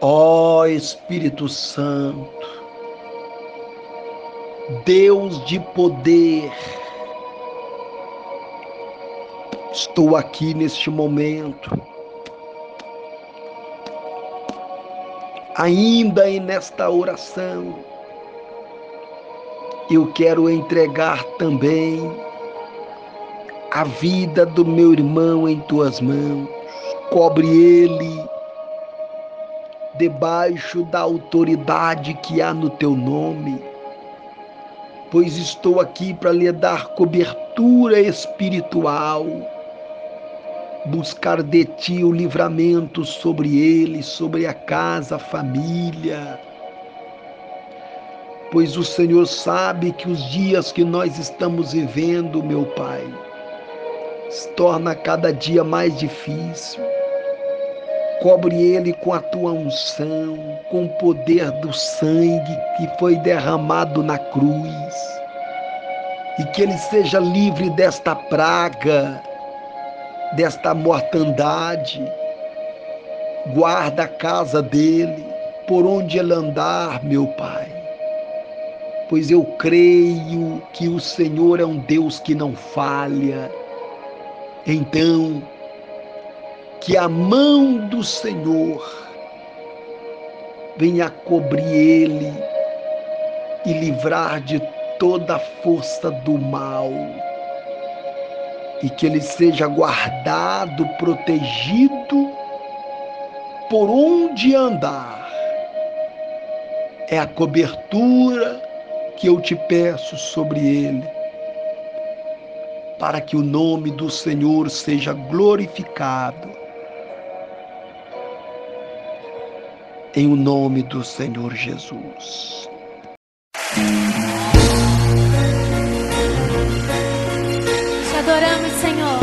Ó Espírito Santo, Deus de poder, estou aqui neste momento, ainda e nesta oração, eu quero entregar também a vida do meu irmão em tuas mãos, cobre ele debaixo da autoridade que há no teu nome, pois estou aqui para lhe dar cobertura espiritual, buscar de ti o livramento sobre ele, sobre a casa, a família. Pois o Senhor sabe que os dias que nós estamos vivendo, meu Pai, se torna cada dia mais difícil Cobre ele com a tua unção, com o poder do sangue que foi derramado na cruz. E que ele seja livre desta praga, desta mortandade. Guarda a casa dele, por onde ele andar, meu Pai. Pois eu creio que o Senhor é um Deus que não falha. Então, que a mão do Senhor venha cobrir ele e livrar de toda a força do mal. E que ele seja guardado, protegido por onde andar. É a cobertura que eu te peço sobre ele, para que o nome do Senhor seja glorificado em o nome do Senhor Jesus. Te adoramos, Senhor.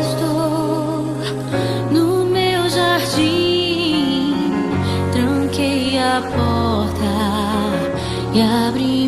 Estou no meu jardim, tranquei a porta e abri.